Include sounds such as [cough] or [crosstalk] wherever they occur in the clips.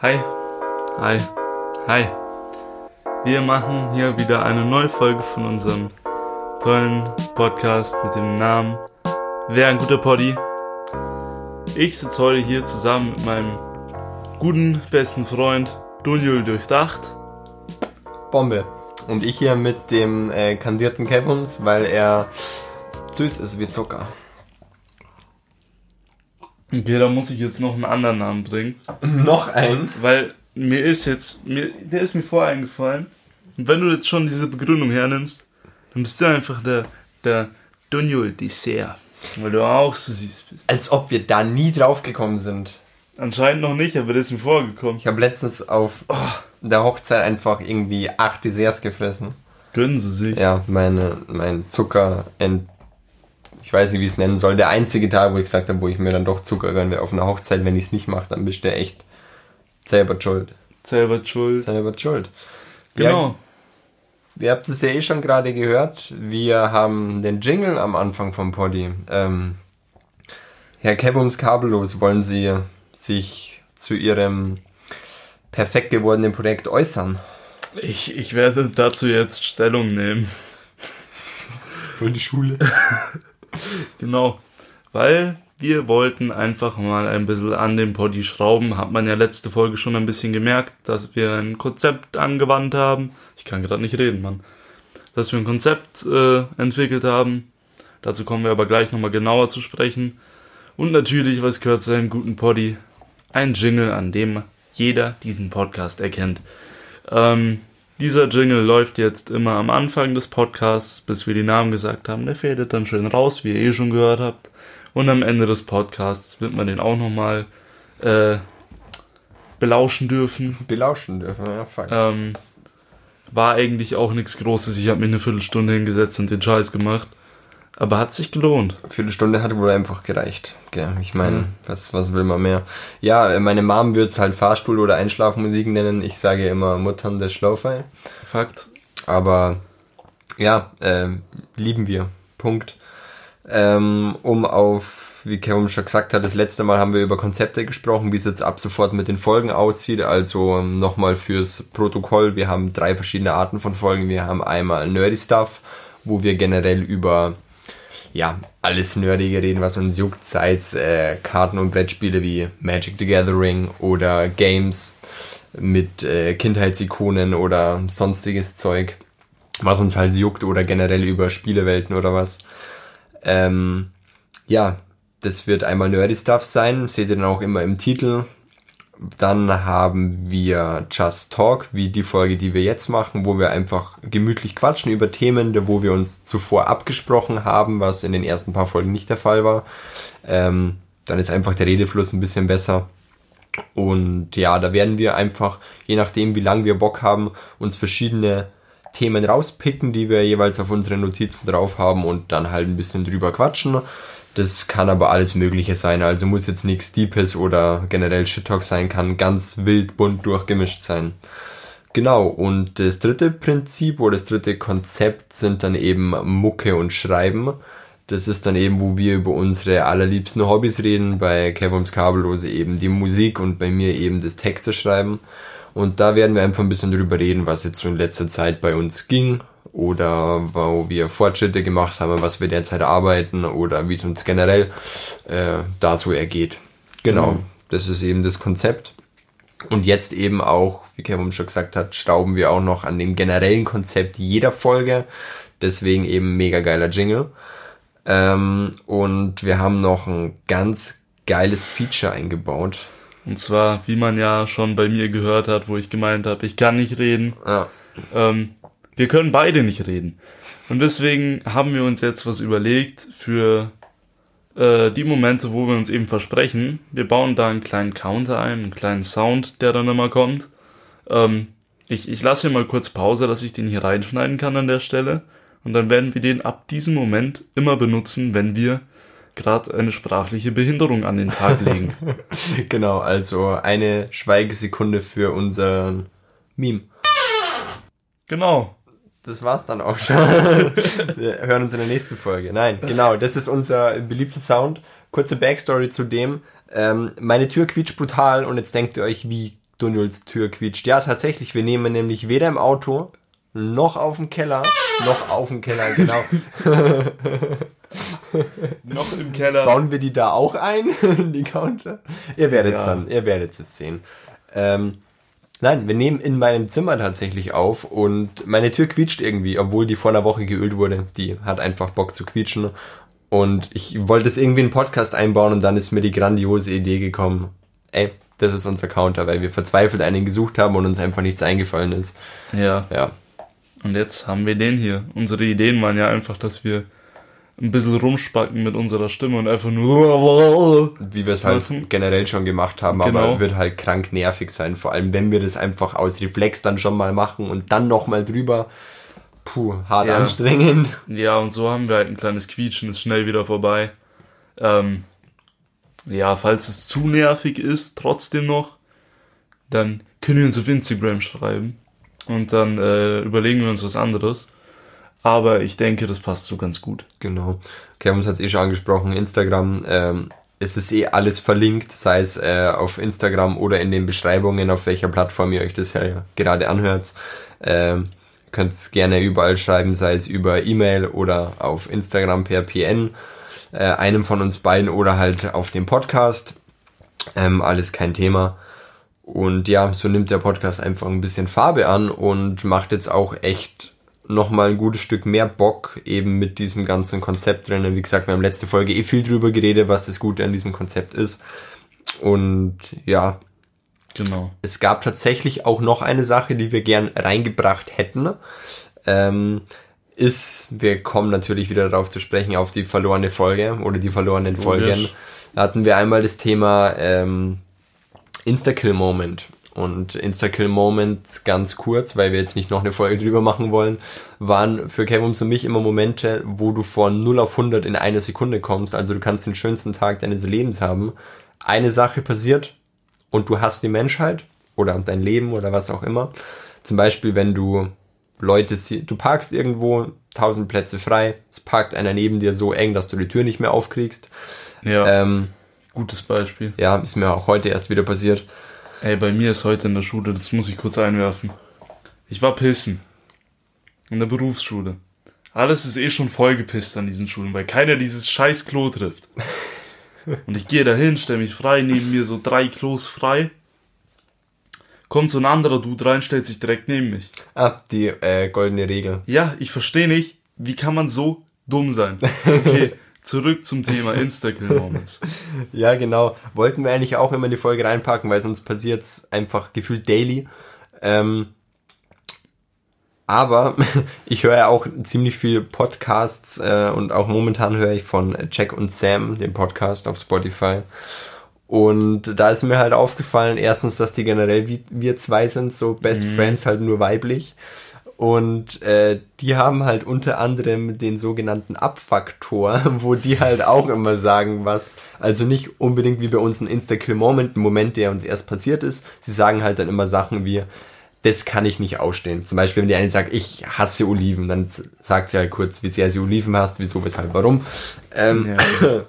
Hi, hi, hi. Wir machen hier wieder eine neue Folge von unserem tollen Podcast mit dem Namen Wer ein guter Poddy. Ich sitze heute hier zusammen mit meinem guten besten Freund Dunjul Durchdacht. Bombe. Und ich hier mit dem äh, kandierten Kevums, weil er süß ist wie Zucker. Okay, da muss ich jetzt noch einen anderen Namen bringen. noch einen? Weil mir ist jetzt, mir, der ist mir vorher eingefallen. Und wenn du jetzt schon diese Begründung hernimmst, dann bist du einfach der, der Dunjul Dessert. Weil du auch so süß bist. Als ob wir da nie drauf gekommen sind. Anscheinend noch nicht, aber das ist mir vorgekommen. Ich habe letztens auf oh, der Hochzeit einfach irgendwie acht Desserts gefressen. Gönnen sie sich. Ja, meine, mein Zucker ent ich weiß nicht, wie ich es nennen soll, der einzige Tag, wo ich gesagt habe, wo ich mir dann doch Zucker gönne auf einer Hochzeit, wenn ich es nicht mache, dann bist du echt selber schuld. Selber schuld. Selber schuld. Genau. Ja, ihr habt es ja eh schon gerade gehört. Wir haben den Jingle am Anfang vom Poddy. Ähm, Herr Kevums Kabellos, wollen Sie sich zu Ihrem perfekt gewordenen Projekt äußern? Ich, ich werde dazu jetzt Stellung nehmen. Für die Schule. [laughs] [laughs] genau. Weil wir wollten einfach mal ein bisschen an dem Poddy schrauben. Hat man ja letzte Folge schon ein bisschen gemerkt, dass wir ein Konzept angewandt haben. Ich kann gerade nicht reden, Mann. Dass wir ein Konzept äh, entwickelt haben. Dazu kommen wir aber gleich nochmal genauer zu sprechen. Und natürlich, was gehört zu einem guten Poddy? Ein Jingle, an dem jeder diesen Podcast erkennt. Ähm, dieser Jingle läuft jetzt immer am Anfang des Podcasts, bis wir die Namen gesagt haben. Der fadet dann schön raus, wie ihr eh schon gehört habt. Und am Ende des Podcasts wird man den auch nochmal äh, belauschen dürfen. Belauschen dürfen, ja, fuck. Ähm, war eigentlich auch nichts Großes. Ich habe mir eine Viertelstunde hingesetzt und den Scheiß gemacht. Aber hat sich gelohnt. Eine Viertelstunde hat wohl einfach gereicht. Gell? Ich meine, mhm. was, was will man mehr? Ja, meine Mom wird es halt Fahrstuhl- oder Einschlafmusik nennen. Ich sage immer Muttern des Schlaufei. Fakt. Aber ja, äh, lieben wir. Punkt. Ähm, um auf, wie Kevin schon gesagt hat, das letzte Mal haben wir über Konzepte gesprochen, wie es jetzt ab sofort mit den Folgen aussieht. Also ähm, nochmal fürs Protokoll. Wir haben drei verschiedene Arten von Folgen. Wir haben einmal Nerdy Stuff, wo wir generell über ja, alles Nerdige reden, was uns juckt, sei es äh, Karten- und Brettspiele wie Magic the Gathering oder Games mit äh, Kindheitsikonen oder sonstiges Zeug, was uns halt juckt oder generell über Spielewelten oder was. Ähm, ja, das wird einmal Nerdy Stuff sein, seht ihr dann auch immer im Titel. Dann haben wir Just Talk, wie die Folge, die wir jetzt machen, wo wir einfach gemütlich quatschen über Themen, wo wir uns zuvor abgesprochen haben, was in den ersten paar Folgen nicht der Fall war. Ähm, dann ist einfach der Redefluss ein bisschen besser. Und ja, da werden wir einfach, je nachdem, wie lange wir Bock haben, uns verschiedene Themen rauspicken, die wir jeweils auf unsere Notizen drauf haben und dann halt ein bisschen drüber quatschen. Das kann aber alles Mögliche sein. Also muss jetzt nichts Deepes oder generell Shit Talk sein, kann ganz wild bunt durchgemischt sein. Genau, und das dritte Prinzip oder das dritte Konzept sind dann eben Mucke und Schreiben. Das ist dann eben, wo wir über unsere allerliebsten Hobbys reden. Bei Kevums Kabellose eben die Musik und bei mir eben das Texte schreiben. Und da werden wir einfach ein bisschen drüber reden, was jetzt so in letzter Zeit bei uns ging, oder wo wir Fortschritte gemacht haben, was wir derzeit arbeiten oder wie es uns generell äh, da so ergeht. Genau, mhm. das ist eben das Konzept. Und jetzt eben auch, wie Kevin schon gesagt hat, stauben wir auch noch an dem generellen Konzept jeder Folge. Deswegen eben mega geiler Jingle. Ähm, und wir haben noch ein ganz geiles Feature eingebaut. Und zwar, wie man ja schon bei mir gehört hat, wo ich gemeint habe, ich kann nicht reden. Ja. Ähm, wir können beide nicht reden. Und deswegen haben wir uns jetzt was überlegt für äh, die Momente, wo wir uns eben versprechen. Wir bauen da einen kleinen Counter ein, einen kleinen Sound, der dann immer kommt. Ähm, ich, ich lasse hier mal kurz Pause, dass ich den hier reinschneiden kann an der Stelle. Und dann werden wir den ab diesem Moment immer benutzen, wenn wir gerade eine sprachliche Behinderung an den Tag legen. [laughs] genau, also eine Schweigesekunde für unseren Meme. Genau das war's dann auch schon. [laughs] Wir hören uns in der nächsten Folge. Nein, genau, das ist unser beliebter Sound. Kurze Backstory zu dem. Ähm, meine Tür quietscht brutal und jetzt denkt ihr euch, wie Dunjuls Tür quietscht. Ja, tatsächlich, wir nehmen nämlich weder im Auto noch auf dem Keller, noch auf dem Keller, genau. [laughs] noch im Keller. Bauen wir die da auch ein, [laughs] die Counter? Ihr werdet es ja. dann, ihr werdet es sehen. Ähm, nein, wir nehmen in meinem Zimmer tatsächlich auf und meine Tür quietscht irgendwie, obwohl die vor einer Woche geölt wurde. Die hat einfach Bock zu quietschen. Und ich wollte es irgendwie in einen Podcast einbauen und dann ist mir die grandiose Idee gekommen. Ey, das ist unser Counter, weil wir verzweifelt einen gesucht haben und uns einfach nichts eingefallen ist. Ja. Ja. Und jetzt haben wir den hier. Unsere Ideen waren ja einfach, dass wir ein bisschen rumspacken mit unserer Stimme und einfach nur. Wie wir es halt generell schon gemacht haben, genau. aber wird halt krank nervig sein. Vor allem, wenn wir das einfach aus Reflex dann schon mal machen und dann nochmal drüber. Puh, hart ja. anstrengend. Ja, und so haben wir halt ein kleines Quietschen, ist schnell wieder vorbei. Ähm, ja, falls es zu nervig ist, trotzdem noch, dann können wir uns auf Instagram schreiben und dann äh, überlegen wir uns was anderes. Aber ich denke, das passt so ganz gut. Genau. Kevin hat es eh schon angesprochen, Instagram. Ähm, es ist eh alles verlinkt, sei es äh, auf Instagram oder in den Beschreibungen, auf welcher Plattform ihr euch das ja gerade anhört. Ähm, könnt es gerne überall schreiben, sei es über E-Mail oder auf Instagram per PN, äh, einem von uns beiden oder halt auf dem Podcast. Ähm, alles kein Thema. Und ja, so nimmt der Podcast einfach ein bisschen Farbe an und macht jetzt auch echt nochmal ein gutes Stück mehr Bock eben mit diesem ganzen Konzept drinnen. Wie gesagt, wir haben letzte Folge eh viel drüber geredet, was das Gute an diesem Konzept ist. Und ja. Genau. Es gab tatsächlich auch noch eine Sache, die wir gern reingebracht hätten. Ähm, ist, wir kommen natürlich wieder darauf zu sprechen, auf die verlorene Folge oder die verlorenen Folgen. Da hatten wir einmal das Thema ähm, Insta-Kill-Moment. Und Insta-Kill-Moment, ganz kurz, weil wir jetzt nicht noch eine Folge drüber machen wollen, waren für Kevin und mich immer Momente, wo du von 0 auf 100 in einer Sekunde kommst. Also du kannst den schönsten Tag deines Lebens haben. Eine Sache passiert und du hast die Menschheit oder dein Leben oder was auch immer. Zum Beispiel, wenn du Leute siehst, du parkst irgendwo, tausend Plätze frei, es parkt einer neben dir so eng, dass du die Tür nicht mehr aufkriegst. Ja. Ähm, Gutes Beispiel. Ja, ist mir auch heute erst wieder passiert. Ey, bei mir ist heute in der Schule, das muss ich kurz einwerfen. Ich war pissen. In der Berufsschule. Alles ist eh schon vollgepisst an diesen Schulen, weil keiner dieses scheiß Klo trifft. Und ich gehe dahin, stelle mich frei, neben mir so drei Klos frei. Kommt so ein anderer Dude rein, stellt sich direkt neben mich. Ah, die äh, goldene Regel. Ja, ich verstehe nicht, wie kann man so dumm sein? Okay, [laughs] Zurück zum Thema Instagram-Moments. [laughs] ja, genau. Wollten wir eigentlich auch immer in die Folge reinpacken, weil sonst passiert es einfach gefühlt daily. Ähm, aber [laughs] ich höre ja auch ziemlich viele Podcasts äh, und auch momentan höre ich von Jack und Sam, den Podcast auf Spotify. Und da ist mir halt aufgefallen, erstens, dass die generell wie wir zwei sind, so Best mhm. Friends halt nur weiblich. Und äh, die haben halt unter anderem den sogenannten Abfaktor, [laughs] wo die halt auch immer sagen, was, also nicht unbedingt wie bei uns ein Insta-Kill-Moment, ein Moment, der uns erst passiert ist. Sie sagen halt dann immer Sachen wie, das kann ich nicht ausstehen. Zum Beispiel, wenn die eine sagt, ich hasse Oliven, dann sagt sie halt kurz, wie sehr sie Oliven hasst, wieso, weshalb, warum. Ähm, ja.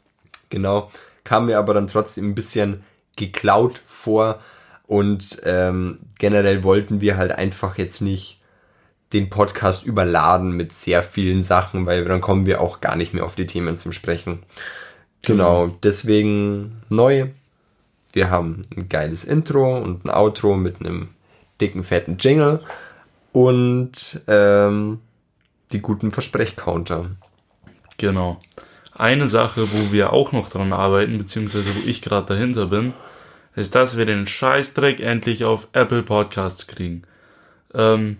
[laughs] genau. Kam mir aber dann trotzdem ein bisschen geklaut vor und ähm, generell wollten wir halt einfach jetzt nicht den Podcast überladen mit sehr vielen Sachen, weil dann kommen wir auch gar nicht mehr auf die Themen zum Sprechen. Genau, genau, deswegen neu. Wir haben ein geiles Intro und ein Outro mit einem dicken, fetten Jingle und ähm, die guten Versprechcounter. Genau. Eine Sache, wo wir auch noch dran arbeiten, beziehungsweise wo ich gerade dahinter bin, ist, dass wir den Scheißdreck endlich auf Apple Podcasts kriegen. Ähm,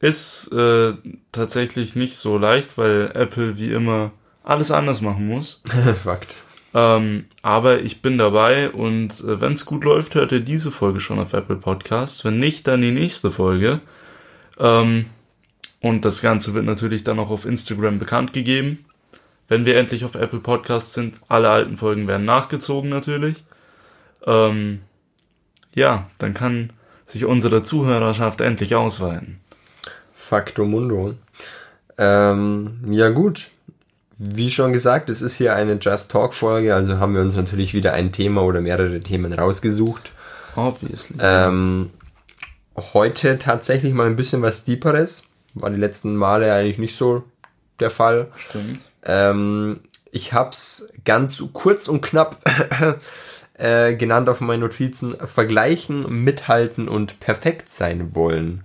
ist äh, tatsächlich nicht so leicht, weil Apple wie immer alles anders machen muss. [laughs] Fakt. Ähm, aber ich bin dabei und äh, wenn es gut läuft, hört ihr diese Folge schon auf Apple Podcasts. Wenn nicht, dann die nächste Folge. Ähm, und das Ganze wird natürlich dann auch auf Instagram bekannt gegeben. Wenn wir endlich auf Apple Podcasts sind, alle alten Folgen werden nachgezogen natürlich. Ähm, ja, dann kann sich unsere Zuhörerschaft endlich ausweiten. Facto Mundo. Ähm, ja gut, wie schon gesagt, es ist hier eine Just Talk Folge, also haben wir uns natürlich wieder ein Thema oder mehrere Themen rausgesucht. Obviously. Ähm, heute tatsächlich mal ein bisschen was Deeperes. War die letzten Male eigentlich nicht so der Fall. Stimmt. Ähm, ich hab's ganz kurz und knapp [laughs] äh, genannt auf meinen Notizen. Vergleichen, mithalten und perfekt sein wollen.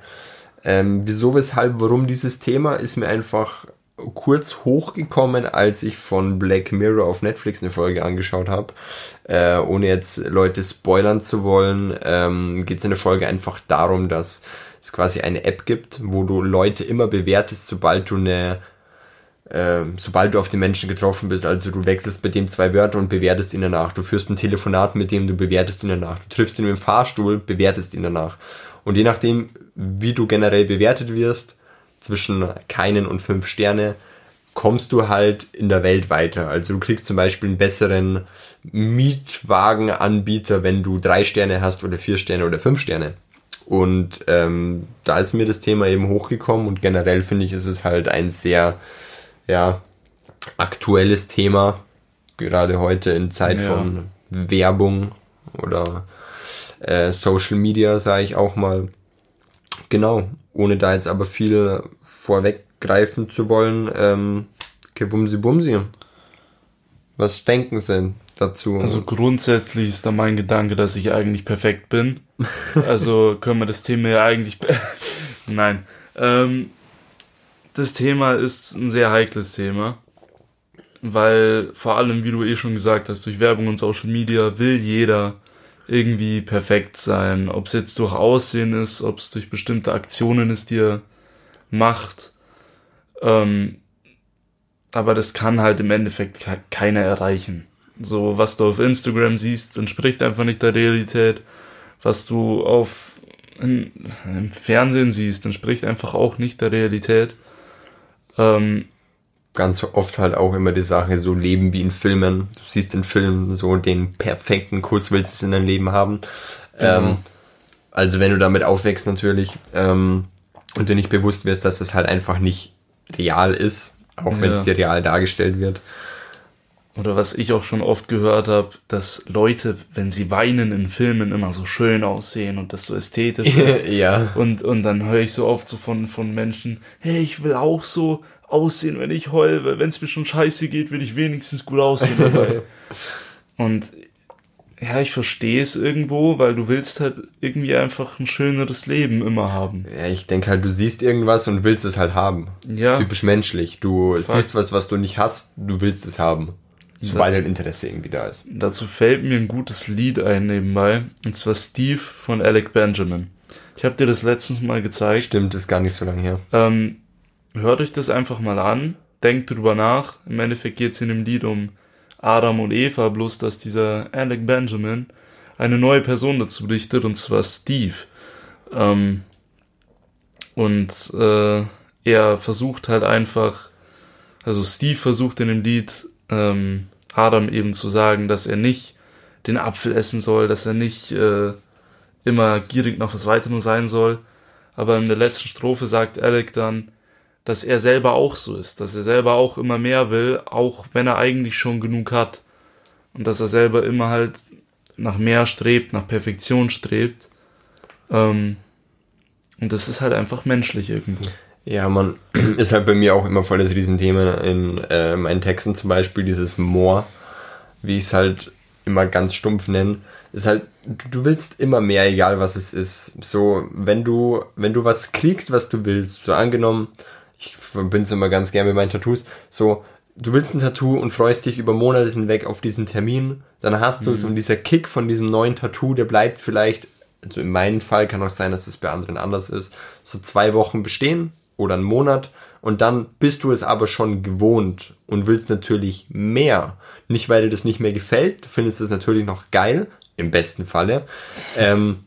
Ähm, wieso, weshalb, warum dieses Thema ist mir einfach kurz hochgekommen, als ich von Black Mirror auf Netflix eine Folge angeschaut habe. Äh, ohne jetzt Leute spoilern zu wollen, ähm, geht es in der Folge einfach darum, dass es quasi eine App gibt, wo du Leute immer bewertest, sobald du eine äh, sobald du auf den Menschen getroffen bist, also du wechselst bei dem zwei Wörter und bewertest ihn danach. Du führst ein Telefonat mit dem, du bewertest ihn danach. Du triffst ihn im Fahrstuhl, bewertest ihn danach. Und je nachdem, wie du generell bewertet wirst, zwischen keinen und fünf Sterne, kommst du halt in der Welt weiter. Also du kriegst zum Beispiel einen besseren Mietwagenanbieter, wenn du drei Sterne hast oder vier Sterne oder fünf Sterne. Und ähm, da ist mir das Thema eben hochgekommen und generell finde ich, ist es halt ein sehr ja, aktuelles Thema, gerade heute in Zeit ja. von Werbung oder äh, Social Media, sage ich auch mal. Genau, ohne da jetzt aber viel vorweggreifen zu wollen, ähm, Kebumsi Bumsi. Was denken Sie dazu? Also grundsätzlich ist da mein Gedanke, dass ich eigentlich perfekt bin. [laughs] Also können wir das Thema ja eigentlich. [laughs] Nein. Ähm, das Thema ist ein sehr heikles Thema. Weil vor allem, wie du eh schon gesagt hast, durch Werbung und Social Media will jeder irgendwie perfekt sein. Ob es jetzt durch Aussehen ist, ob es durch bestimmte Aktionen ist, die er macht. Ähm, aber das kann halt im Endeffekt keiner erreichen. So, was du auf Instagram siehst, entspricht einfach nicht der Realität. Was du auf in, im Fernsehen siehst, entspricht einfach auch nicht der Realität. Ähm, Ganz oft halt auch immer die Sache, so leben wie in Filmen. Du siehst in Filmen so den perfekten Kuss, willst du es in deinem Leben haben. Genau. Ähm, also wenn du damit aufwächst natürlich ähm, und dir nicht bewusst wirst, dass das halt einfach nicht real ist, auch wenn es dir real dargestellt wird. Oder was ich auch schon oft gehört habe, dass Leute, wenn sie weinen in Filmen, immer so schön aussehen und das so ästhetisch [laughs] ist. ja. Und, und dann höre ich so oft so von, von Menschen, hey, ich will auch so aussehen, wenn ich heule, wenn es mir schon scheiße geht, will ich wenigstens gut aussehen dabei. [laughs] und ja, ich verstehe es irgendwo, weil du willst halt irgendwie einfach ein schöneres Leben immer haben. Ja, ich denke halt, du siehst irgendwas und willst es halt haben. Ja. Typisch menschlich. Du Fakt. siehst was, was du nicht hast, du willst es haben. Sobald halt Interesse irgendwie da ist. Dazu fällt mir ein gutes Lied ein nebenbei. Und zwar Steve von Alec Benjamin. Ich habe dir das letztens mal gezeigt. Stimmt, ist gar nicht so lange her. Ähm, hört euch das einfach mal an. Denkt drüber nach. Im Endeffekt geht es in dem Lied um Adam und Eva, bloß dass dieser Alec Benjamin eine neue Person dazu dichtet, und zwar Steve. Ähm, und äh, er versucht halt einfach, also Steve versucht in dem Lied ähm, Adam eben zu sagen, dass er nicht den Apfel essen soll, dass er nicht äh, immer gierig nach was weiterem sein soll. Aber in der letzten Strophe sagt Alec dann, dass er selber auch so ist, dass er selber auch immer mehr will, auch wenn er eigentlich schon genug hat. Und dass er selber immer halt nach mehr strebt, nach Perfektion strebt. Ähm, und das ist halt einfach menschlich irgendwo. Ja, man [clears throat] ist halt bei mir auch immer voll das Riesenthema in äh, meinen Texten zum Beispiel, dieses More, wie ich es halt immer ganz stumpf nenne, ist halt, du, du, willst immer mehr, egal was es ist. So, wenn du, wenn du was kriegst, was du willst, so angenommen, ich verbinde es immer ganz gern mit meinen Tattoos, so, du willst ein Tattoo und freust dich über Monate hinweg auf diesen Termin, dann hast du es mhm. und dieser Kick von diesem neuen Tattoo, der bleibt vielleicht, also in meinem Fall kann auch sein, dass es bei anderen anders ist, so zwei Wochen bestehen oder einen Monat und dann bist du es aber schon gewohnt und willst natürlich mehr. Nicht, weil dir das nicht mehr gefällt, du findest es natürlich noch geil, im besten Falle, ähm,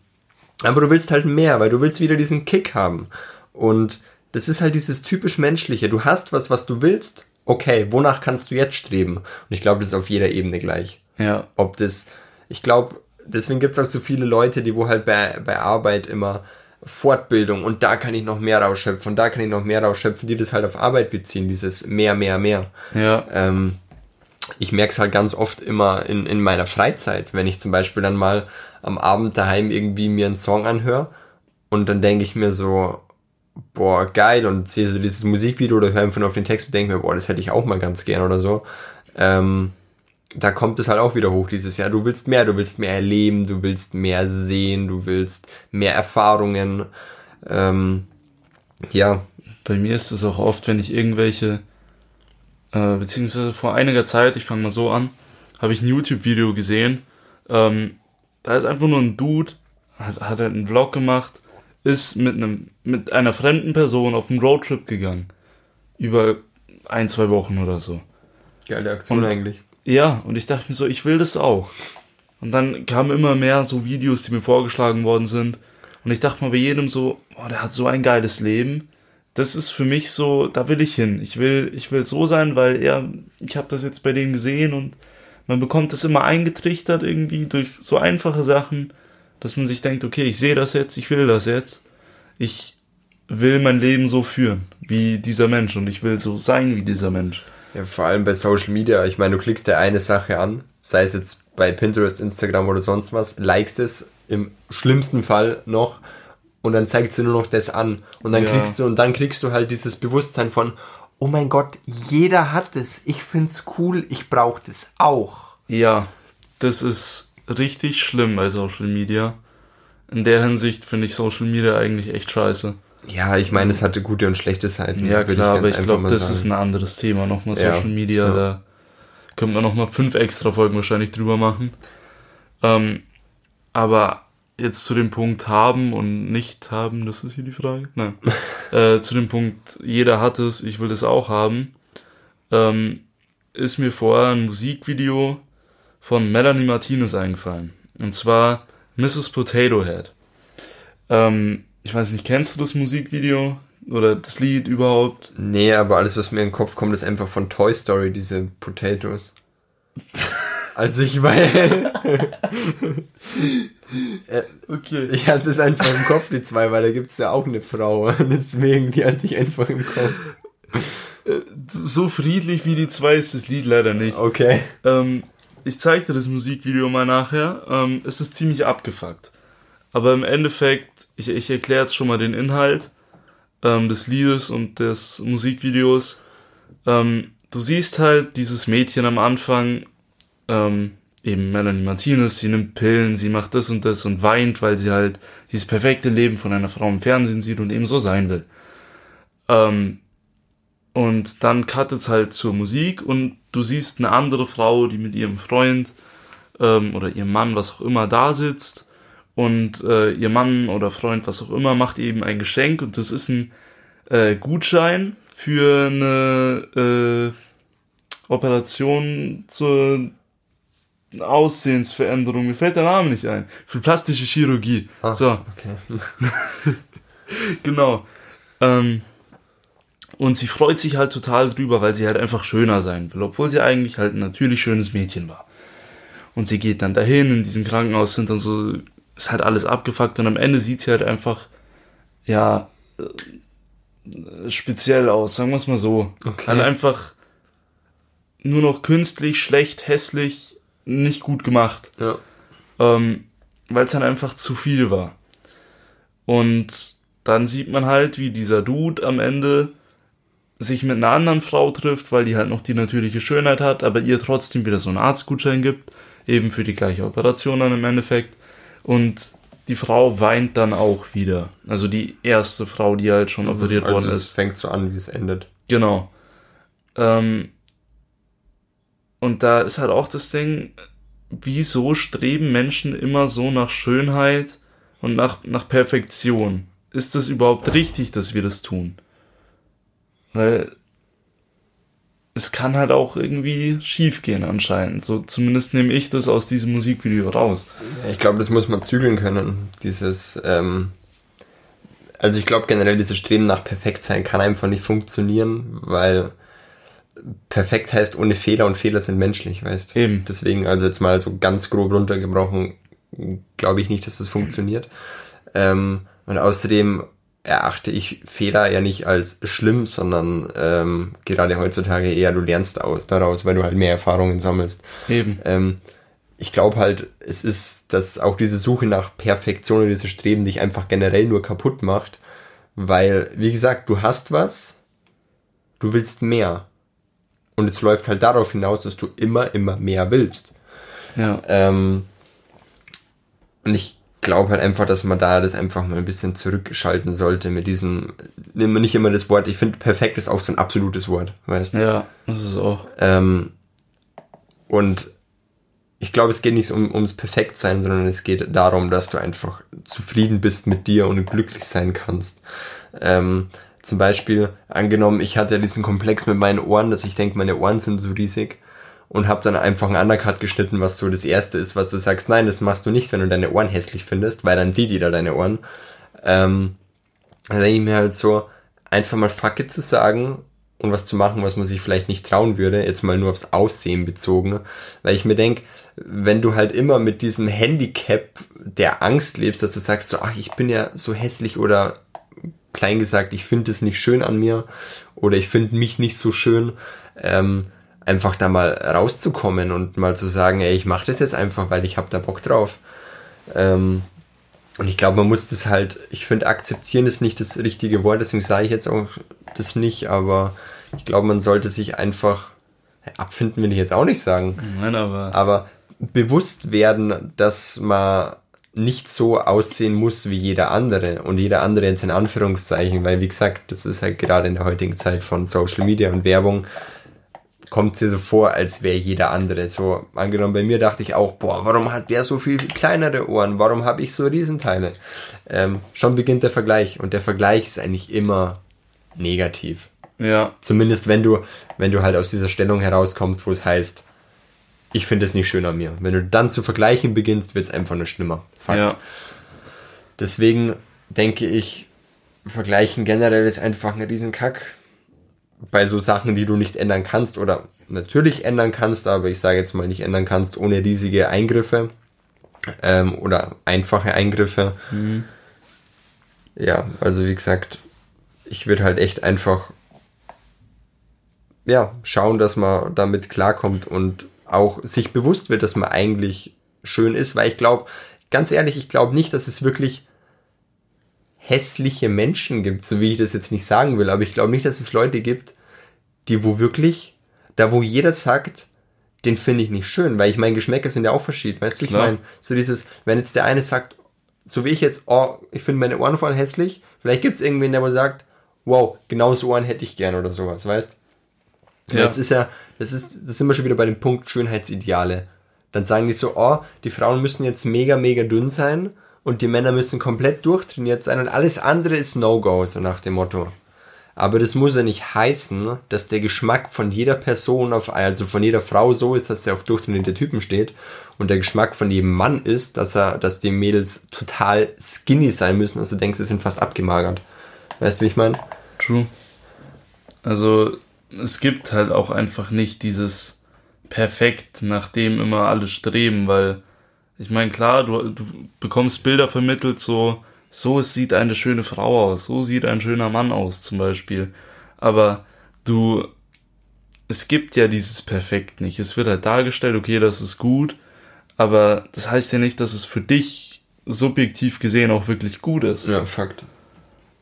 aber du willst halt mehr, weil du willst wieder diesen Kick haben und das ist halt dieses typisch menschliche. Du hast was, was du willst. Okay, wonach kannst du jetzt streben? Und ich glaube, das ist auf jeder Ebene gleich. Ja. Ob das, ich glaube, deswegen gibt es auch so viele Leute, die wo halt bei, bei Arbeit immer Fortbildung und da kann ich noch mehr rausschöpfen und da kann ich noch mehr rausschöpfen, die das halt auf Arbeit beziehen, dieses mehr, mehr, mehr. Ja. Ähm, ich merke es halt ganz oft immer in, in meiner Freizeit, wenn ich zum Beispiel dann mal am Abend daheim irgendwie mir einen Song anhöre und dann denke ich mir so, boah, geil und sehe so dieses Musikvideo oder höre einfach nur auf den Text und denke mir, boah, das hätte ich auch mal ganz gern oder so. Ähm, da kommt es halt auch wieder hoch dieses Jahr. Du willst mehr, du willst mehr erleben, du willst mehr sehen, du willst mehr Erfahrungen. Ähm, ja. Bei mir ist es auch oft, wenn ich irgendwelche, äh, beziehungsweise vor einiger Zeit, ich fange mal so an, habe ich ein YouTube-Video gesehen. Ähm, da ist einfach nur ein Dude, hat, hat halt einen Vlog gemacht, ist mit einem, mit einer fremden Person auf einen Roadtrip gegangen. Über ein, zwei Wochen oder so. Geile Aktion und, eigentlich. Ja, und ich dachte mir so, ich will das auch. Und dann kamen immer mehr so Videos, die mir vorgeschlagen worden sind. Und ich dachte mal bei jedem so, oh, der hat so ein geiles Leben. Das ist für mich so, da will ich hin. Ich will, ich will so sein, weil er, ich habe das jetzt bei denen gesehen und man bekommt das immer eingetrichtert irgendwie durch so einfache Sachen, dass man sich denkt, okay, ich sehe das jetzt, ich will das jetzt. Ich will mein Leben so führen wie dieser Mensch und ich will so sein wie dieser Mensch. Ja, vor allem bei Social Media. Ich meine, du klickst dir eine Sache an, sei es jetzt bei Pinterest, Instagram oder sonst was, likest es im schlimmsten Fall noch und dann zeigt sie nur noch das an und dann ja. kriegst du und dann kriegst du halt dieses Bewusstsein von oh mein Gott, jeder hat es, ich find's cool, ich brauch das auch. Ja, das ist richtig schlimm bei Social Media. In der Hinsicht finde ich Social Media eigentlich echt scheiße. Ja, ich meine, es hatte gute und schlechte Seiten. Ja, klar, aber ich glaube, das sagen. ist ein anderes Thema. Nochmal Social ja, Media, ja. da könnte man nochmal fünf extra Folgen wahrscheinlich drüber machen. Ähm, aber jetzt zu dem Punkt haben und nicht haben, das ist hier die Frage. Nein. [laughs] äh, zu dem Punkt, jeder hat es, ich will es auch haben, ähm, ist mir vorher ein Musikvideo von Melanie Martinez eingefallen. Und zwar Mrs. Potato Head. Ähm, ich weiß nicht, kennst du das Musikvideo oder das Lied überhaupt? Nee, aber alles, was mir in den Kopf kommt, ist einfach von Toy Story, diese Potatoes. [laughs] also ich meine. [laughs] okay. Ich hatte es einfach im Kopf, die zwei, weil da gibt es ja auch eine Frau. [laughs] Deswegen, die hatte ich einfach im Kopf. Äh, so friedlich wie die zwei ist das Lied leider nicht. Okay. Ähm, ich zeig dir das Musikvideo mal nachher. Ähm, es ist ziemlich abgefuckt. Aber im Endeffekt, ich, ich erkläre jetzt schon mal den Inhalt ähm, des Liedes und des Musikvideos. Ähm, du siehst halt dieses Mädchen am Anfang, ähm, eben Melanie Martinez, sie nimmt Pillen, sie macht das und das und weint, weil sie halt dieses perfekte Leben von einer Frau im Fernsehen sieht und eben so sein will. Ähm, und dann cuttet es halt zur Musik und du siehst eine andere Frau, die mit ihrem Freund ähm, oder ihrem Mann, was auch immer, da sitzt und äh, ihr Mann oder Freund, was auch immer, macht eben ein Geschenk und das ist ein äh, Gutschein für eine äh, Operation zur Aussehensveränderung. Mir fällt der Name nicht ein. Für plastische Chirurgie. Ah, so. Okay. [laughs] [laughs] genau. Ähm, und sie freut sich halt total drüber, weil sie halt einfach schöner sein will, obwohl sie eigentlich halt ein natürlich schönes Mädchen war. Und sie geht dann dahin, in diesem Krankenhaus sind dann so ist halt alles abgefuckt und am Ende sieht sie halt einfach, ja, äh, speziell aus, sagen wir es mal so. Okay. Halt einfach nur noch künstlich, schlecht, hässlich, nicht gut gemacht. Ja. Ähm, Weil es dann einfach zu viel war. Und dann sieht man halt, wie dieser Dude am Ende sich mit einer anderen Frau trifft, weil die halt noch die natürliche Schönheit hat, aber ihr trotzdem wieder so einen Arztgutschein gibt, eben für die gleiche Operation dann im Endeffekt. Und die Frau weint dann auch wieder. Also die erste Frau, die halt schon mhm, operiert also worden ist. Es fängt so an, wie es endet. Genau. Ähm, und da ist halt auch das Ding, wieso streben Menschen immer so nach Schönheit und nach, nach Perfektion? Ist das überhaupt richtig, dass wir das tun? Weil es kann halt auch irgendwie schief gehen anscheinend. So zumindest nehme ich das aus diesem Musikvideo raus. ich glaube, das muss man zügeln können. Dieses, ähm, also ich glaube generell, dieses Streben nach Perfektsein kann einfach nicht funktionieren, weil perfekt heißt ohne Fehler und Fehler sind menschlich, weißt. Eben. Deswegen, also jetzt mal so ganz grob runtergebrochen, glaube ich nicht, dass das funktioniert. Ähm, und außerdem erachte ich Fehler ja nicht als schlimm, sondern ähm, gerade heutzutage eher, du lernst aus, daraus, weil du halt mehr Erfahrungen sammelst. Eben. Ähm, ich glaube halt, es ist, dass auch diese Suche nach Perfektion und dieses Streben dich einfach generell nur kaputt macht, weil, wie gesagt, du hast was, du willst mehr. Und es läuft halt darauf hinaus, dass du immer, immer mehr willst. Ja. Ähm, und ich glaube halt einfach, dass man da das einfach mal ein bisschen zurückschalten sollte mit diesem, nimm nicht immer das Wort, ich finde perfekt ist auch so ein absolutes Wort, weißt du? Ja, das ist auch. Ähm, und ich glaube, es geht nicht um, ums Perfektsein, sondern es geht darum, dass du einfach zufrieden bist mit dir und glücklich sein kannst. Ähm, zum Beispiel, angenommen, ich hatte ja diesen Komplex mit meinen Ohren, dass ich denke, meine Ohren sind so riesig und habe dann einfach einen Undercut geschnitten, was so das erste ist, was du sagst, nein, das machst du nicht, wenn du deine Ohren hässlich findest, weil dann sieht jeder deine Ohren. Ähm, dann denke ich mir halt so, einfach mal Facke zu sagen und was zu machen, was man sich vielleicht nicht trauen würde, jetzt mal nur aufs Aussehen bezogen, weil ich mir denke, wenn du halt immer mit diesem Handicap der Angst lebst, dass du sagst, so, ach, ich bin ja so hässlich oder klein gesagt, ich finde es nicht schön an mir oder ich finde mich nicht so schön, ähm, einfach da mal rauszukommen und mal zu sagen, ey, ich mache das jetzt einfach, weil ich habe da Bock drauf. Ähm, und ich glaube, man muss das halt, ich finde, akzeptieren ist nicht das richtige Wort, deswegen sage ich jetzt auch das nicht, aber ich glaube, man sollte sich einfach, abfinden will ich jetzt auch nicht sagen, Nein, aber, aber bewusst werden, dass man nicht so aussehen muss wie jeder andere und jeder andere jetzt in Anführungszeichen, weil wie gesagt, das ist halt gerade in der heutigen Zeit von Social Media und Werbung, kommt sie so vor, als wäre jeder andere. So angenommen, bei mir dachte ich auch, boah, warum hat der so viel kleinere Ohren? Warum habe ich so Riesenteile? Ähm, schon beginnt der Vergleich und der Vergleich ist eigentlich immer negativ. Ja. Zumindest wenn du, wenn du halt aus dieser Stellung herauskommst, wo es heißt, ich finde es nicht schön an mir. Wenn du dann zu vergleichen beginnst, wird es einfach nur schlimmer. Fakt. Ja. Deswegen denke ich, vergleichen generell ist einfach ein Riesenkack. Bei so Sachen, die du nicht ändern kannst oder natürlich ändern kannst, aber ich sage jetzt mal nicht ändern kannst ohne riesige Eingriffe ähm, oder einfache Eingriffe. Mhm. Ja, also wie gesagt, ich würde halt echt einfach ja, schauen, dass man damit klarkommt und auch sich bewusst wird, dass man eigentlich schön ist, weil ich glaube, ganz ehrlich, ich glaube nicht, dass es wirklich hässliche Menschen gibt, so wie ich das jetzt nicht sagen will, aber ich glaube nicht, dass es Leute gibt, die wo wirklich, da wo jeder sagt, den finde ich nicht schön, weil ich meine, Geschmäcker sind ja auch verschieden, weißt du, ich meine, so dieses, wenn jetzt der eine sagt, so wie ich jetzt, oh, ich finde meine Ohren voll hässlich, vielleicht gibt es irgendwen, der wohl sagt, wow, genau so Ohren hätte ich gern oder sowas, weißt? Ja. Das ist ja, das ist, das sind wir schon wieder bei dem Punkt Schönheitsideale. Dann sagen die so, oh, die Frauen müssen jetzt mega, mega dünn sein und die Männer müssen komplett durchtrainiert sein und alles andere ist No-Go, so nach dem Motto. Aber das muss ja nicht heißen, dass der Geschmack von jeder Person auf, also von jeder Frau so ist, dass er auf durchtrainierte Typen steht und der Geschmack von jedem Mann ist, dass er, dass die Mädels total skinny sein müssen, also du denkst, sie sind fast abgemagert. Weißt du, wie ich meine? True. Also es gibt halt auch einfach nicht dieses perfekt, nach dem immer alle streben, weil ich meine, klar, du, du bekommst Bilder vermittelt, so, so sieht eine schöne Frau aus, so sieht ein schöner Mann aus, zum Beispiel. Aber du, es gibt ja dieses Perfekt nicht. Es wird halt dargestellt, okay, das ist gut, aber das heißt ja nicht, dass es für dich subjektiv gesehen auch wirklich gut ist. Ja, Fakt.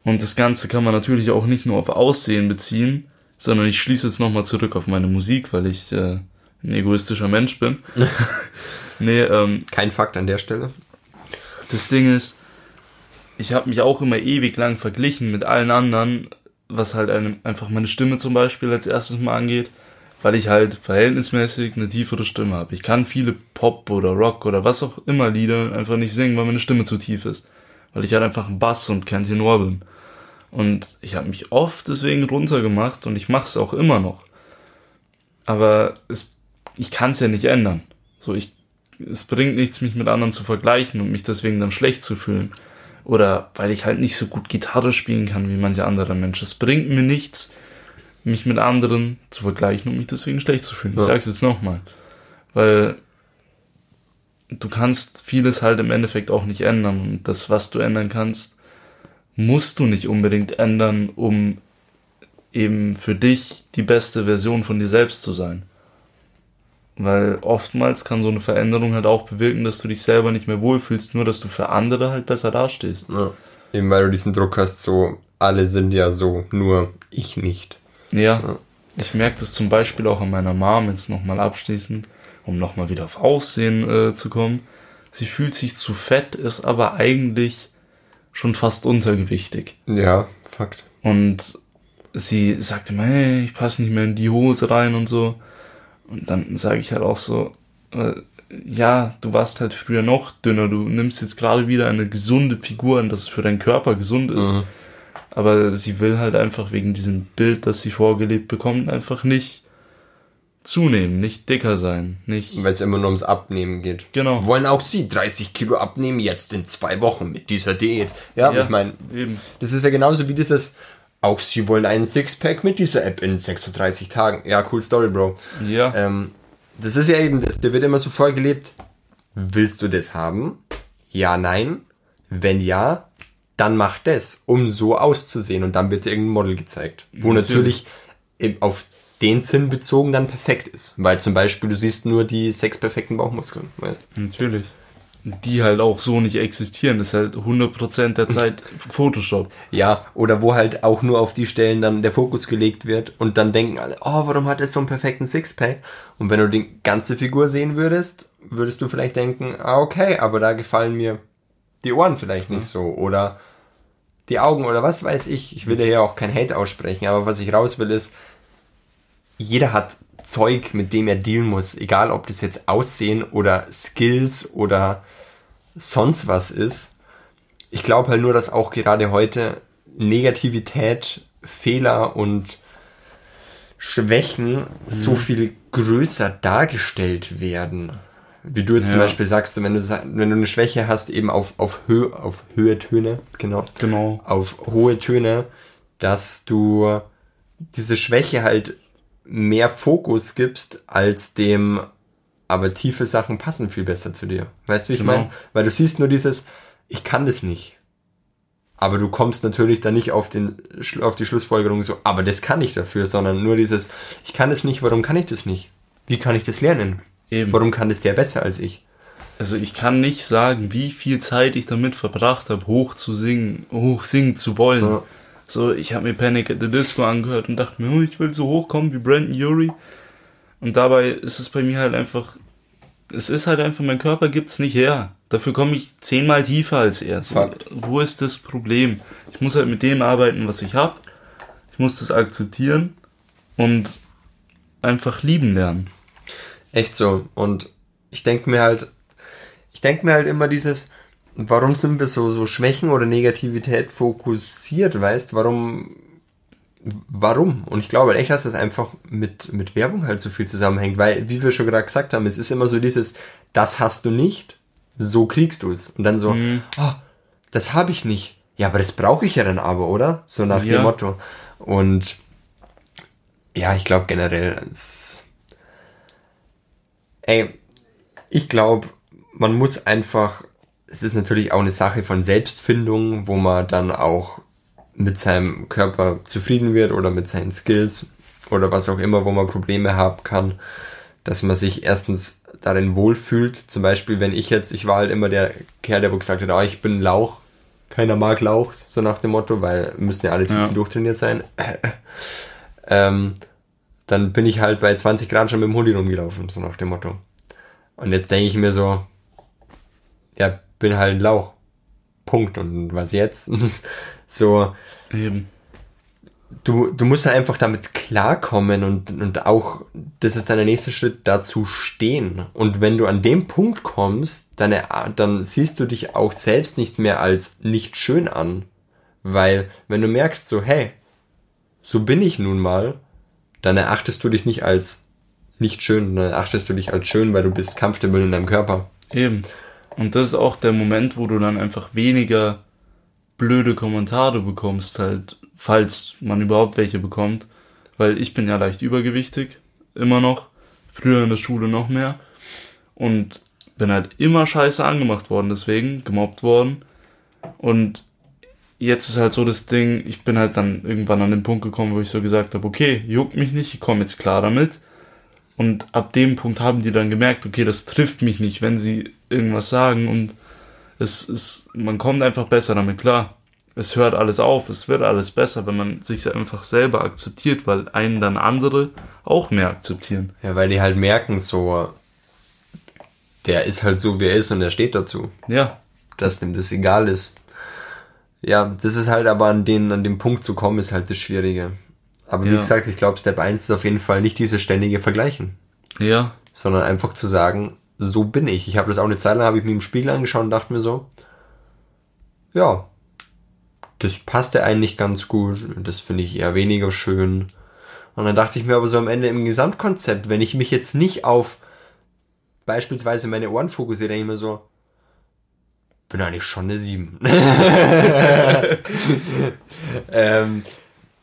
Und das Ganze kann man natürlich auch nicht nur auf Aussehen beziehen, sondern ich schließe jetzt nochmal zurück auf meine Musik, weil ich äh, ein egoistischer Mensch bin. [laughs] nee, ähm, Kein Fakt an der Stelle. Das Ding ist, ich habe mich auch immer ewig lang verglichen mit allen anderen, was halt eine, einfach meine Stimme zum Beispiel als erstes mal angeht, weil ich halt verhältnismäßig eine tiefere Stimme habe. Ich kann viele Pop oder Rock oder was auch immer Lieder einfach nicht singen, weil meine Stimme zu tief ist. Weil ich halt einfach ein Bass und kein Tenor bin. Und ich habe mich oft deswegen runtergemacht und ich mache es auch immer noch. Aber es, ich kann es ja nicht ändern. So, ich, es bringt nichts, mich mit anderen zu vergleichen und mich deswegen dann schlecht zu fühlen. Oder weil ich halt nicht so gut Gitarre spielen kann wie manche andere Menschen. Es bringt mir nichts, mich mit anderen zu vergleichen und mich deswegen schlecht zu fühlen. Ich ja. sag's jetzt nochmal. Weil du kannst vieles halt im Endeffekt auch nicht ändern. Und das, was du ändern kannst, musst du nicht unbedingt ändern, um eben für dich die beste Version von dir selbst zu sein. Weil oftmals kann so eine Veränderung halt auch bewirken, dass du dich selber nicht mehr wohlfühlst, nur dass du für andere halt besser dastehst. Ja. Eben weil du diesen Druck hast, so, alle sind ja so, nur ich nicht. Ja. ja. Ich merke das zum Beispiel auch an meiner Mom, jetzt nochmal abschließend, um nochmal wieder auf Aussehen äh, zu kommen. Sie fühlt sich zu fett, ist aber eigentlich schon fast untergewichtig. Ja, Fakt. Und sie sagt immer, hey, ich passe nicht mehr in die Hose rein und so. Und dann sage ich halt auch so, äh, ja, du warst halt früher noch dünner, du nimmst jetzt gerade wieder eine gesunde Figur an, dass es für deinen Körper gesund ist. Mhm. Aber sie will halt einfach wegen diesem Bild, das sie vorgelebt bekommt, einfach nicht zunehmen, nicht dicker sein, nicht. Weil es immer nur ums Abnehmen geht. Genau. Wollen auch sie 30 Kilo abnehmen jetzt in zwei Wochen mit dieser Diät. Ja, ja ich meine, das ist ja genauso wie dieses, auch sie wollen einen Sixpack mit dieser App in 36 Tagen. Ja, cool Story, Bro. Ja. Ähm, das ist ja eben das, der wird immer so vorgelebt. Willst du das haben? Ja, nein. Wenn ja, dann mach das, um so auszusehen. Und dann wird dir irgendein Model gezeigt. Wo natürlich, natürlich auf den Sinn bezogen dann perfekt ist. Weil zum Beispiel du siehst nur die sechs perfekten Bauchmuskeln, weißt Natürlich. Die halt auch so nicht existieren. Das ist halt 100% der Zeit Photoshop. Ja, oder wo halt auch nur auf die Stellen dann der Fokus gelegt wird und dann denken alle, oh, warum hat er so einen perfekten Sixpack? Und wenn du die ganze Figur sehen würdest, würdest du vielleicht denken, ah, okay, aber da gefallen mir die Ohren vielleicht nicht so. Oder die Augen oder was weiß ich. Ich will ja auch kein Hate aussprechen, aber was ich raus will ist, jeder hat Zeug, mit dem er dealen muss, egal ob das jetzt Aussehen oder Skills oder sonst was ist. Ich glaube halt nur, dass auch gerade heute Negativität, Fehler und Schwächen mhm. so viel größer dargestellt werden. Wie du jetzt ja. zum Beispiel sagst, wenn du, wenn du eine Schwäche hast, eben auf, auf, Höhe, auf Höhe Töne, genau, genau, auf hohe Töne, dass du diese Schwäche halt mehr Fokus gibst, als dem, aber tiefe Sachen passen viel besser zu dir. Weißt du, wie ich genau. meine? Weil du siehst nur dieses, ich kann das nicht. Aber du kommst natürlich dann nicht auf, den, auf die Schlussfolgerung so, aber das kann ich dafür, sondern nur dieses, ich kann es nicht, warum kann ich das nicht? Wie kann ich das lernen? Eben. Warum kann das der besser als ich? Also ich kann nicht sagen, wie viel Zeit ich damit verbracht habe, hoch zu singen, hoch singen zu wollen. Ja. So, ich habe mir Panic at the Disco angehört und dachte mir, oh, ich will so hochkommen wie Brandon Urie. Und dabei ist es bei mir halt einfach, es ist halt einfach, mein Körper gibt's nicht her. Dafür komme ich zehnmal tiefer als er. So, wo ist das Problem? Ich muss halt mit dem arbeiten, was ich habe. Ich muss das akzeptieren und einfach lieben lernen. Echt so. Und ich denke mir halt, ich denke mir halt immer dieses, warum sind wir so, so Schwächen oder Negativität fokussiert, weißt? Warum, warum? Und ich glaube echt, dass das einfach mit, mit Werbung halt so viel zusammenhängt, weil, wie wir schon gerade gesagt haben, es ist immer so dieses, das hast du nicht, so kriegst du es. Und dann so, mhm. oh, das habe ich nicht. Ja, aber das brauche ich ja dann aber, oder? So nach ja. dem Motto. Und ja, ich glaube generell, es, ey, ich glaube, man muss einfach es ist natürlich auch eine Sache von Selbstfindung, wo man dann auch mit seinem Körper zufrieden wird oder mit seinen Skills oder was auch immer, wo man Probleme haben kann, dass man sich erstens darin wohlfühlt. Zum Beispiel, wenn ich jetzt, ich war halt immer der Kerl, der wo gesagt hat, oh, ich bin Lauch, keiner mag Lauch, so nach dem Motto, weil müssen ja alle Typen ja. durchtrainiert sein. [laughs] ähm, dann bin ich halt bei 20 Grad schon mit dem Hund rumgelaufen, so nach dem Motto. Und jetzt denke ich mir so, ja, bin halt ein Lauch. Punkt. Und was jetzt? [laughs] so. Eben. Du, du musst halt einfach damit klarkommen und, und auch, das ist dein nächster Schritt, dazu stehen. Und wenn du an dem Punkt kommst, dann, dann siehst du dich auch selbst nicht mehr als nicht schön an. Weil, wenn du merkst so, hey, so bin ich nun mal, dann erachtest du dich nicht als nicht schön, dann erachtest du dich als schön, weil du bist comfortable in deinem Körper. Eben. Und das ist auch der Moment, wo du dann einfach weniger blöde Kommentare bekommst, halt, falls man überhaupt welche bekommt. Weil ich bin ja leicht übergewichtig, immer noch. Früher in der Schule noch mehr. Und bin halt immer scheiße angemacht worden, deswegen, gemobbt worden. Und jetzt ist halt so das Ding, ich bin halt dann irgendwann an den Punkt gekommen, wo ich so gesagt habe, okay, juckt mich nicht, ich komme jetzt klar damit. Und ab dem Punkt haben die dann gemerkt, okay, das trifft mich nicht, wenn sie irgendwas sagen und es ist, man kommt einfach besser damit klar. Es hört alles auf, es wird alles besser, wenn man sich einfach selber akzeptiert, weil einen dann andere auch mehr akzeptieren. Ja, weil die halt merken, so, der ist halt so, wie er ist und er steht dazu. Ja. Dass dem das egal ist. Ja, das ist halt aber an den, an dem Punkt zu kommen, ist halt das Schwierige. Aber wie Ja. gesagt, ich glaube, Step 1 ist auf jeden Fall nicht dieses ständige Vergleichen, Ja, sondern einfach zu sagen, so bin ich. Ich habe das auch eine Zeit lang, habe ich mir im Spiegel angeschaut und dachte mir so, ja, das passte eigentlich ganz gut, das finde ich eher weniger schön. Und dann dachte ich mir aber so am Ende im Gesamtkonzept, wenn ich mich jetzt nicht auf beispielsweise meine Ohren fokussiere, denke ich mir so, bin eigentlich schon eine 7. [laughs] ähm,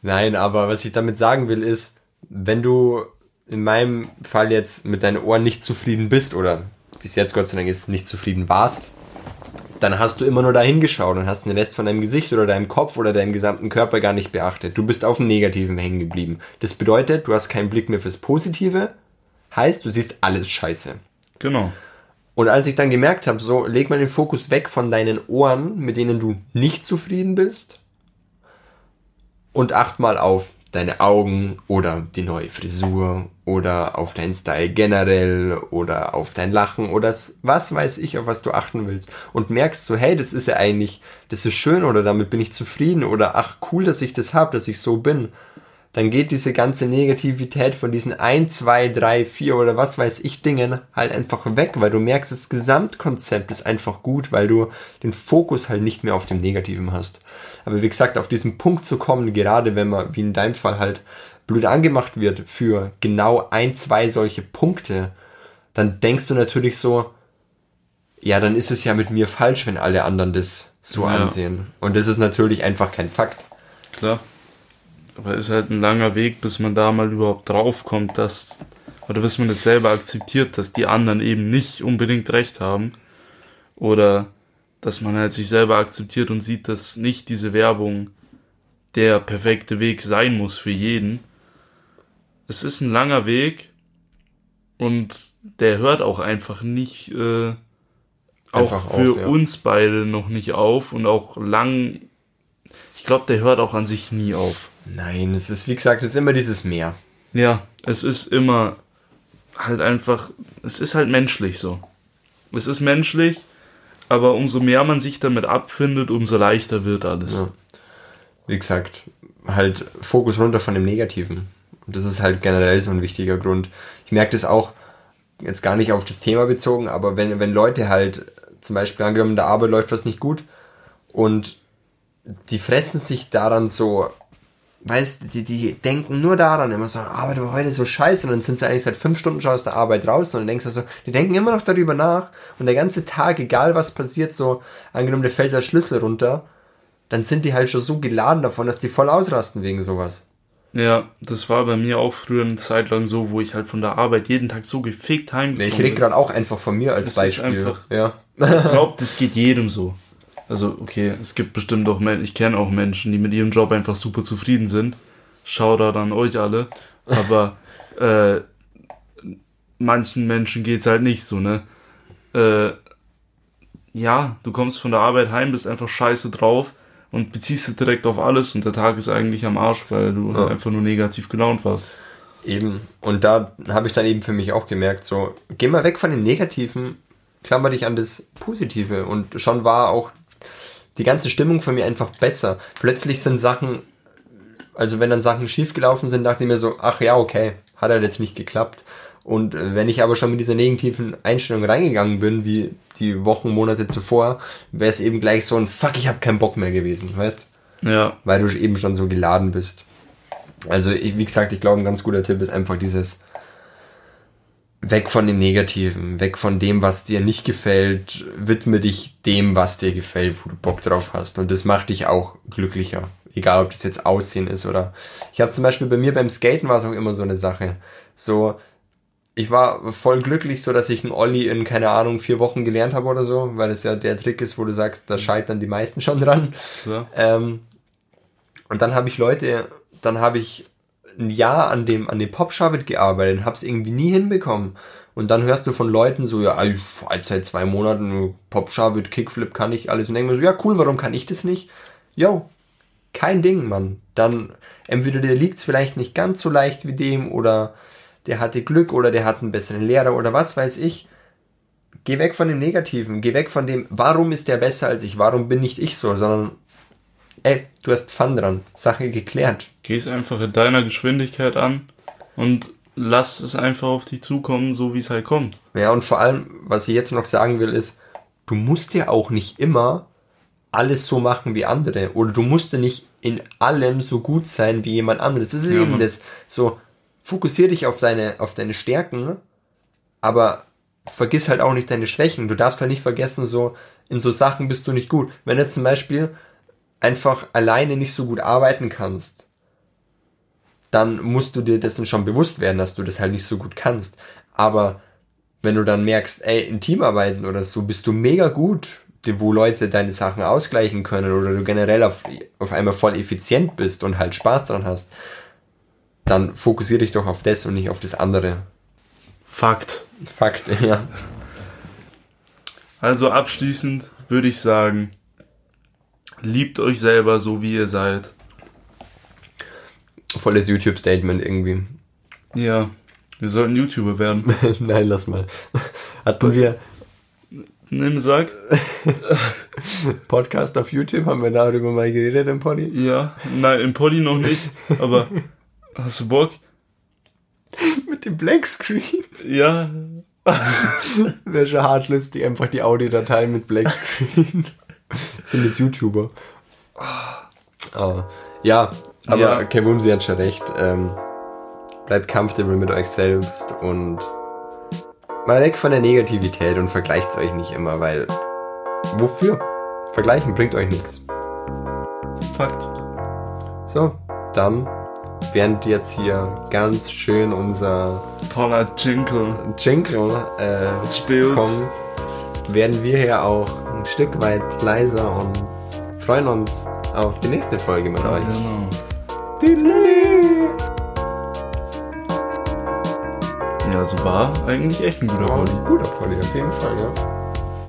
nein, aber was ich damit sagen will ist, wenn du in meinem Fall jetzt mit deinen Ohren nicht zufrieden bist oder wie es jetzt Gott sei Dank ist, nicht zufrieden warst, dann hast du immer nur dahin geschaut und hast den Rest von deinem Gesicht oder deinem Kopf oder deinem gesamten Körper gar nicht beachtet. Du bist auf dem Negativen hängen geblieben. Das bedeutet, du hast keinen Blick mehr fürs Positive, heißt, du siehst alles scheiße. genau. Und als ich dann gemerkt habe, so leg mal den Fokus weg von deinen Ohren, mit denen du nicht zufrieden bist, und acht mal auf deine Augen oder die neue Frisur oder auf deinen Style generell oder auf dein Lachen oder was weiß ich, auf was du achten willst. Und merkst so, hey, das ist ja eigentlich, das ist schön oder damit bin ich zufrieden oder ach cool, dass ich das habe, dass ich so bin, dann geht diese ganze Negativität von diesen 1, 2, 3, 4 oder was weiß ich Dingen halt einfach weg, weil du merkst, das Gesamtkonzept ist einfach gut, weil du den Fokus halt nicht mehr auf dem Negativen hast. Aber wie gesagt, auf diesen Punkt zu kommen, gerade wenn man, wie in deinem Fall halt, blöd angemacht wird für genau ein, zwei solche Punkte, dann denkst du natürlich so, ja, dann ist es ja mit mir falsch, wenn alle anderen das so Ja. ansehen. Und das ist natürlich einfach kein Fakt. Klar. Aber ist halt ein langer Weg, bis man da mal überhaupt draufkommt, dass, oder bis man das selber akzeptiert, dass die anderen eben nicht unbedingt recht haben. Oder dass man halt sich selber akzeptiert und sieht, dass nicht diese Werbung der perfekte Weg sein muss für jeden. Es ist ein langer Weg und der hört auch einfach nicht, äh, auch Einfach für auf, ja. uns beide noch nicht auf und auch lang ich glaube, der hört auch an sich nie auf. Nein, es ist, wie gesagt, es ist immer dieses Meer. Ja, es ist immer halt einfach, es ist halt menschlich so. Es ist menschlich, aber umso mehr man sich damit abfindet, umso leichter wird alles. Ja. Wie gesagt, halt Fokus runter von dem Negativen. Und das ist halt generell so ein wichtiger Grund. Ich merke das auch, jetzt gar nicht auf das Thema bezogen, aber wenn, wenn Leute halt, zum Beispiel angenommen, in der Arbeit läuft was nicht gut und die fressen sich daran so, weißt die, die denken nur daran, immer so, aber du heute so scheiße und dann sind sie eigentlich seit fünf Stunden schon aus der Arbeit raus und dann denkst du so, die denken immer noch darüber nach und der ganze Tag, egal was passiert, so, angenommen, der fällt der Schlüssel runter, dann sind die halt schon so geladen davon, dass die voll ausrasten wegen sowas. Ja, das war bei mir auch früher eine Zeit lang so, wo ich halt von der Arbeit jeden Tag so gefickt heimgekommen Ich rede gerade auch einfach von mir als Das ist Beispiel. einfach- ja. Ich glaube, das geht jedem so. Also, okay, es gibt bestimmt auch Menschen, ich kenne auch Menschen, die mit ihrem Job einfach super zufrieden sind. Shoutout an euch alle. [laughs] Aber äh, manchen Menschen geht's halt nicht so, ne? Äh, ja, du kommst von der Arbeit heim, bist einfach scheiße drauf und beziehst es direkt auf alles und der Tag ist eigentlich am Arsch, weil du Ja. einfach nur negativ gelaunt warst. Eben. Und da habe ich dann eben für mich auch gemerkt, so, geh mal weg von dem Negativen, klammer dich an das Positive. Und schon war auch die ganze Stimmung von mir einfach besser. Plötzlich sind Sachen, also wenn dann Sachen schiefgelaufen sind, dachte ich mir so, ach ja, okay, hat halt jetzt nicht geklappt. Und äh, wenn ich aber schon mit dieser negativen Einstellung reingegangen bin, wie die Wochen, Monate zuvor, wäre es eben gleich so ein Fuck, ich habe keinen Bock mehr gewesen, weißt? Ja, weil du eben schon so geladen bist. Also, ich, wie gesagt, ich glaube, ein ganz guter Tipp ist einfach dieses weg von dem Negativen, weg von dem, was dir nicht gefällt, widme dich dem, was dir gefällt, wo du Bock drauf hast. Und das macht dich auch glücklicher. Egal, ob das jetzt Aussehen ist oder. Ich habe zum Beispiel bei mir beim Skaten war es auch immer so eine Sache. So, ich war voll glücklich, so dass ich einen Olli in, keine Ahnung, vier Wochen gelernt habe oder so, weil es ja der Trick ist, wo du sagst, da scheitern die meisten schon dran. Ja. Ähm, und dann habe ich Leute, dann habe ich ein Jahr an dem, an dem Pop-Shabbat gearbeitet und habe es irgendwie nie hinbekommen. Und dann hörst du von Leuten so, ja, ich war seit zwei Monaten Pop-Shabbat, Kickflip kann ich alles. Und denk mir so, ja cool, warum kann ich das nicht? Jo, kein Ding, Mann. Dann entweder dir liegt's vielleicht nicht ganz so leicht wie dem oder der hatte Glück oder der hat einen besseren Lehrer oder was weiß ich. Geh weg von dem Negativen, geh weg von dem, warum ist der besser als ich, warum bin nicht ich so, sondern ey, du hast Fun dran, Sache geklärt. Geh's einfach in deiner Geschwindigkeit an und lass es einfach auf dich zukommen, so wie es halt kommt. Ja, und vor allem, was ich jetzt noch sagen will, ist, du musst ja auch nicht immer alles so machen wie andere oder du musst ja nicht in allem so gut sein wie jemand anderes. Das ist Ja, eben Mann. das. So, fokussier dich auf deine, auf deine Stärken, aber vergiss halt auch nicht deine Schwächen. Du darfst halt nicht vergessen, so, in so Sachen bist du nicht gut. Wenn du zum Beispiel einfach alleine nicht so gut arbeiten kannst, dann musst du dir dessen schon bewusst werden, dass du das halt nicht so gut kannst. Aber wenn du dann merkst, ey, in Teamarbeiten oder so bist du mega gut, wo Leute deine Sachen ausgleichen können oder du generell auf, auf einmal voll effizient bist und halt Spaß dran hast, dann fokussier dich doch auf das und nicht auf das andere. Fakt. Fakt, [laughs] ja. Also abschließend würde ich sagen, liebt euch selber so wie ihr seid. Volles YouTube-Statement irgendwie. Ja, wir sollten YouTuber werden. [laughs] Nein, lass mal. Hatten wir Nimm Sack. [laughs] Podcast auf YouTube, haben wir darüber mal geredet im Pony? Ja, nein, im Poddy noch nicht, aber hast du Bock? [laughs] Mit dem Blackscreen. Ja, Wäre schon hart lustig, einfach die Audiodatei mit Blackscreen. Sind jetzt YouTuber. Ah, ja, aber Ja. Kevin, sie hat schon recht. Ähm, bleibt comfortable mit euch selbst und mal weg von der Negativität und vergleicht euch nicht immer, weil wofür? Vergleichen bringt euch nichts. Fakt. So, dann, während jetzt hier ganz schön unser Toller Jingle Jingle äh, kommt, werden wir hier auch ein Stück weit leiser und freuen uns auf die nächste Folge mit euch. Genau. Ja, so war eigentlich echt ein guter Poddy. ein guter Polly, auf jeden Fall, ja.